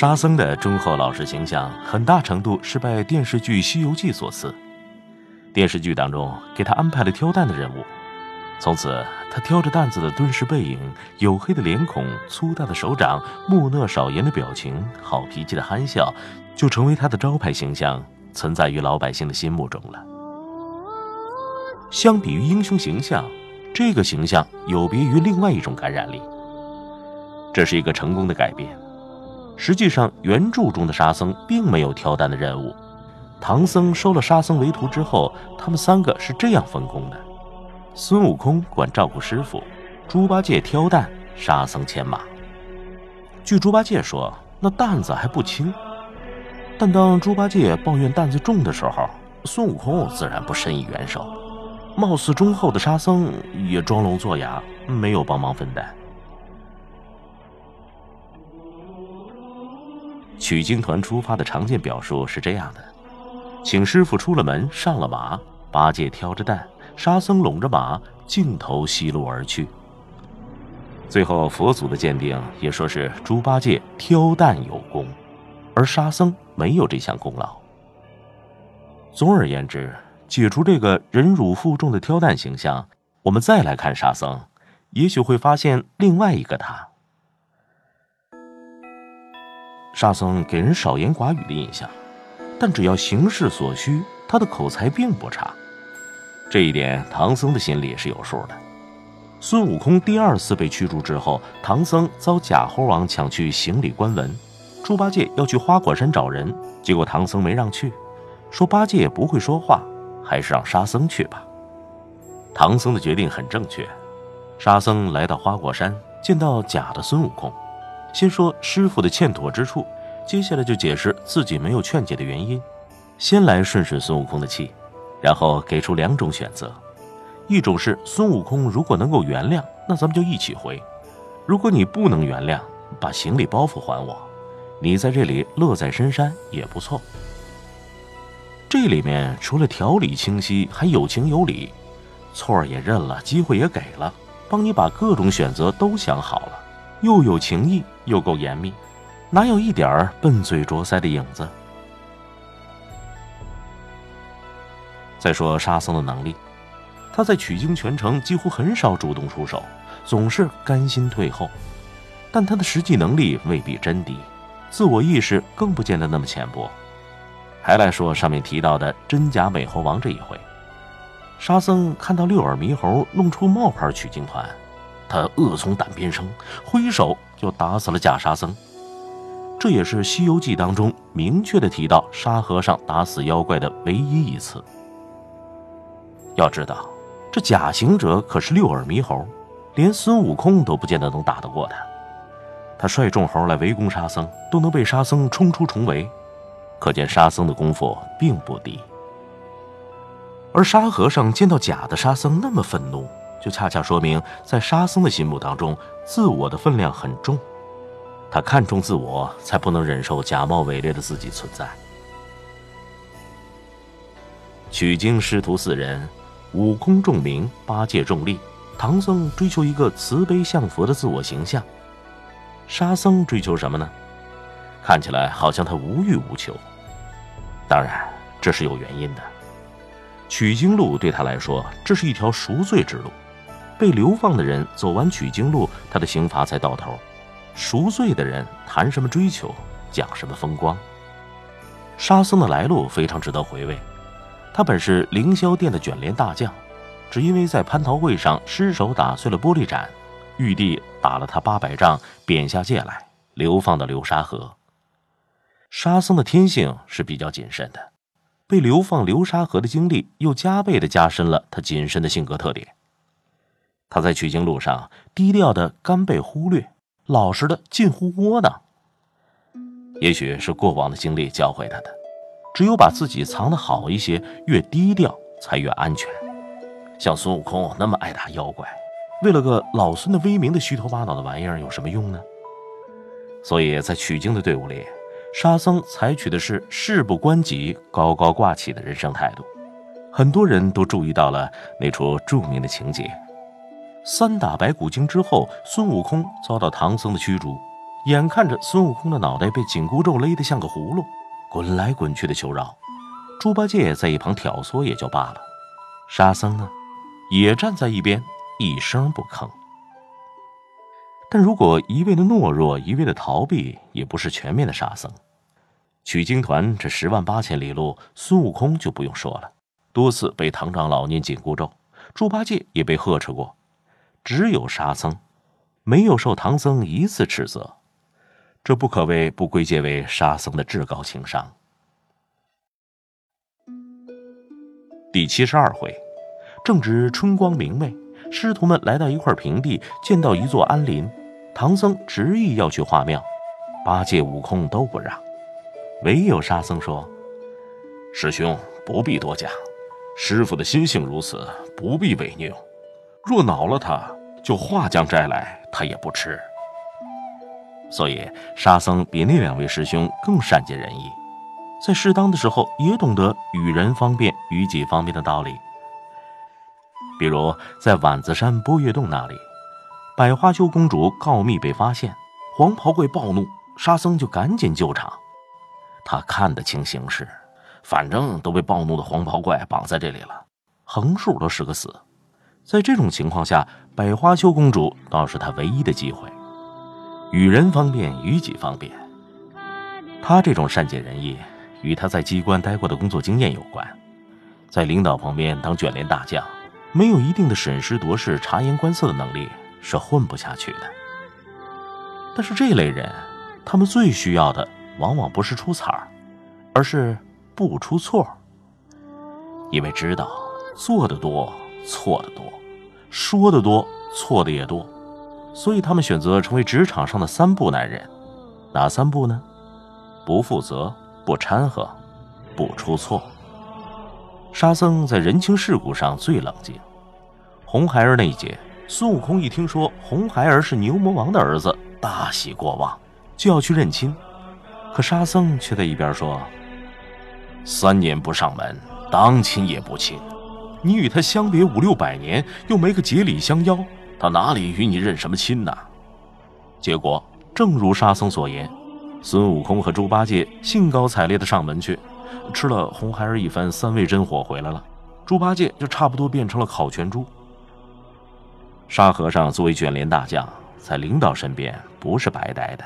沙僧的忠厚老实形象，很大程度是拜电视剧《西游记》所赐。电视剧当中给他安排了挑担的任务。从此，他挑着担子的敦实背影、黝黑的脸孔、粗大的手掌、木讷少言的表情、好脾气的憨笑，就成为他的招牌形象，存在于老百姓的心目中了。相比于英雄形象，这个形象有别于另外一种感染力。这是一个成功的改变。实际上，原著中的沙僧并没有挑担的任务。唐僧收了沙僧为徒之后，他们三个是这样分工的。孙悟空管照顾师傅，猪八戒挑担，沙僧牵马。据猪八戒说，那担子还不轻。但当猪八戒抱怨担子重的时候，孙悟空自然不伸以援手。貌似忠厚的沙僧也装聋作哑，没有帮忙分担。取经团出发的常见表述是这样的：请师傅出了门，上了马，八戒挑着担。沙僧拢着马，径头西路而去。最后佛祖的鉴定也说是猪八戒挑担有功，而沙僧没有这项功劳。总而言之，解除这个忍辱负重的挑担形象，我们再来看沙僧，也许会发现另外一个他。沙僧给人少言寡语的印象，但只要形势所需，他的口才并不差。这一点，唐僧的心里是有数的。孙悟空第二次被驱逐之后，唐僧遭假猴王抢去行李官文，猪八戒要去花果山找人，结果唐僧没让去，说八戒不会说话，还是让沙僧去吧。唐僧的决定很正确。沙僧来到花果山，见到假的孙悟空，先说师傅的欠妥之处，接下来就解释自己没有劝解的原因，先来顺顺孙悟空的气。然后给出两种选择，一种是孙悟空如果能够原谅，那咱们就一起回；如果你不能原谅，把行李包袱还我，你在这里乐在深山也不错。这里面除了条理清晰，还有情有理，错儿也认了，机会也给了，帮你把各种选择都想好了，又有情义，又够严密，哪有一点儿笨嘴拙腮的影子？再说沙僧的能力，他在取经全程几乎很少主动出手，总是甘心退后。但他的实际能力未必真低，自我意识更不见得那么浅薄。还来说上面提到的真假美猴王这一回，沙僧看到六耳猕猴弄出冒牌取经团，他恶从胆边生，挥手就打死了假沙僧。这也是《西游记》当中明确的提到沙和尚打死妖怪的唯一一次。要知道，这假行者可是六耳猕猴，连孙悟空都不见得能打得过他。他率众猴来围攻沙僧，都能被沙僧冲出重围，可见沙僧的功夫并不低。而沙和尚见到假的沙僧那么愤怒，就恰恰说明在沙僧的心目当中，自我的分量很重，他看重自我，才不能忍受假冒伪劣的自己存在。取经师徒四人。悟空重名，八戒重利，唐僧追求一个慈悲向佛的自我形象，沙僧追求什么呢？看起来好像他无欲无求，当然这是有原因的。取经路对他来说，这是一条赎罪之路。被流放的人走完取经路，他的刑罚才到头；赎罪的人谈什么追求，讲什么风光？沙僧的来路非常值得回味。他本是凌霄殿的卷帘大将，只因为在蟠桃会上失手打碎了玻璃盏，玉帝打了他八百杖，贬下界来，流放到流沙河。沙僧的天性是比较谨慎的，被流放流沙河的经历又加倍的加深了他谨慎的性格特点。他在取经路上低调的甘被忽略，老实的近乎窝囊。也许是过往的经历教会他的，只有把自己藏得好一些，越低调才越安全。像孙悟空那么爱打妖怪，为了个老孙的威名的虚头巴脑的玩意儿有什么用呢？所以在取经的队伍里，沙僧采取的是事不关己、高高挂起的人生态度。很多人都注意到了那出著名的情节：三打白骨精之后，孙悟空遭到唐僧的驱逐，眼看着孙悟空的脑袋被紧箍咒勒得像个葫芦，滚来滚去的求饶。猪八戒在一旁挑唆也就罢了，沙僧呢，也站在一边一声不吭。但如果一味的懦弱，一味的逃避，也不是全面的沙僧。取经团这十万八千里路，孙悟空就不用说了。多次被唐长老念紧箍咒，猪八戒也被呵斥过，只有沙僧，没有受唐僧一次斥责，这不可谓不归结为沙僧的至高情商。第七十二回，正值春光明媚，师徒们来到一块平地，见到一座安林，唐僧执意要去化庙，八戒、悟空都不让，唯有沙僧说：“师兄不必多讲。”师傅的心性如此，不必违拗。若恼了他，就化将摘来，他也不吃。所以沙僧比那两位师兄更善解人意，在适当的时候也懂得与人方便、与己方便的道理。比如在碗子山波月洞那里，百花羞公主告密被发现，黄袍怪暴怒，沙僧就赶紧救场。他看得清形势。反正都被暴怒的黄袍怪绑在这里了，横竖都是个死。在这种情况下，百花羞公主倒是他唯一的机会，与人方便，与己方便。他这种善解人意，与他在机关待过的工作经验有关。在领导旁边当卷帘大将，没有一定的审时度势、察言观色的能力，是混不下去的。但是这类人，他们最需要的，往往不是出彩儿，而是。不出错，因为知道做的多，错的多，说的多，错的也多，所以他们选择成为职场上的三不男人。哪三不呢？不负责，不掺和，不出错。沙僧在人情世故上最冷静。红孩儿那一节，孙悟空一听说红孩儿是牛魔王的儿子，大喜过望，就要去认亲，可沙僧却在一边说。三年不上门，当亲也不亲。你与他相别五六百年，又没个结礼相邀，他哪里与你认什么亲呢？结果正如沙僧所言，孙悟空和猪八戒兴高采烈地上门去，吃了红孩儿一番三味真火回来了。猪八戒就差不多变成了烤全猪。沙和尚作为卷帘大将，在领导身边不是白待的，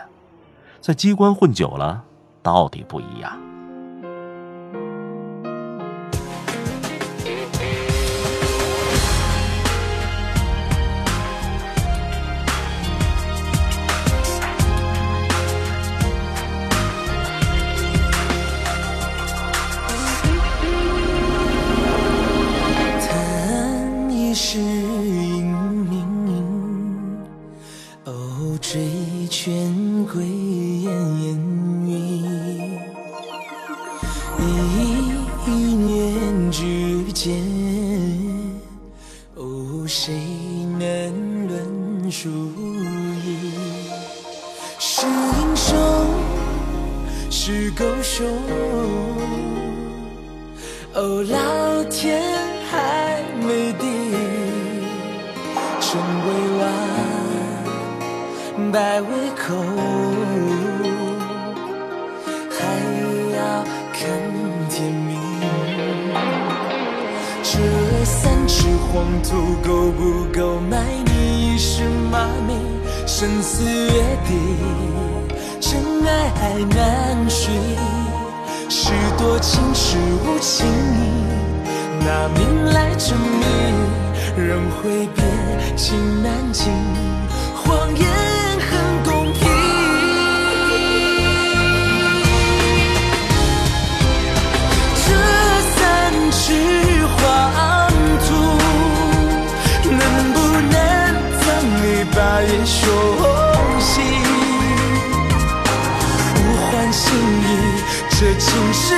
在机关混久了，到底不一样。狗熊，哦，老天还没定，成为王，败为寇，还要看天明。这三尺黄土够不够埋你一世骂名？生死约定。真爱还难寻，是多情是无情，拿命来证明。人会变，情难尽，谎言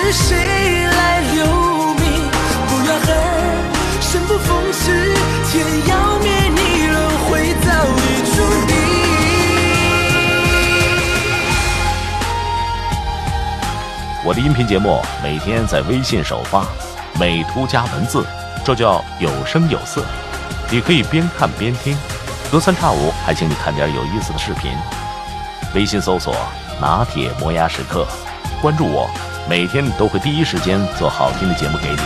是谁来留名？不要恨，生不逢时，天要灭，你轮回早已注定。我的音频节目每天在微信首发，美图加文字，这叫有声有色。你可以边看边听，隔三差五还请你看点有意思的视频。微信搜索“拿铁磨牙时刻”，关注我，每天都会第一时间做好听的节目给你。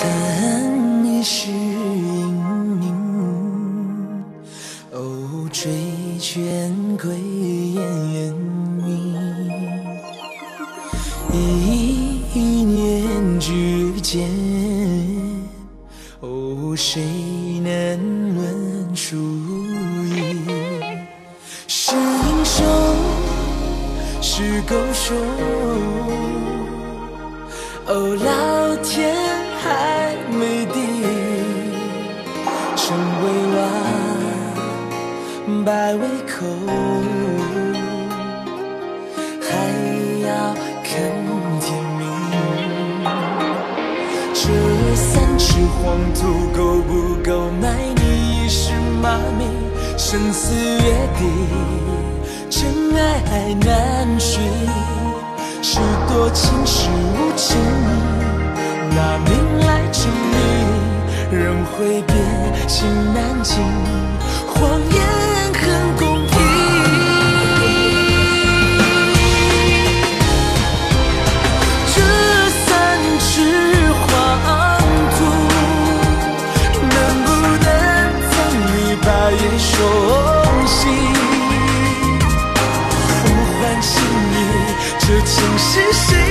等你是阴影，哦，追倦归雁远明。一念之间，哦，谁是狗熊。哦，老天还没定，成为王，败为寇，还要看天明。这三尺黄土够不够埋你一世骂名？生死约定，爱爱难寻。是多情是无情，拿命来证明。人会变，心难静，谎言是谁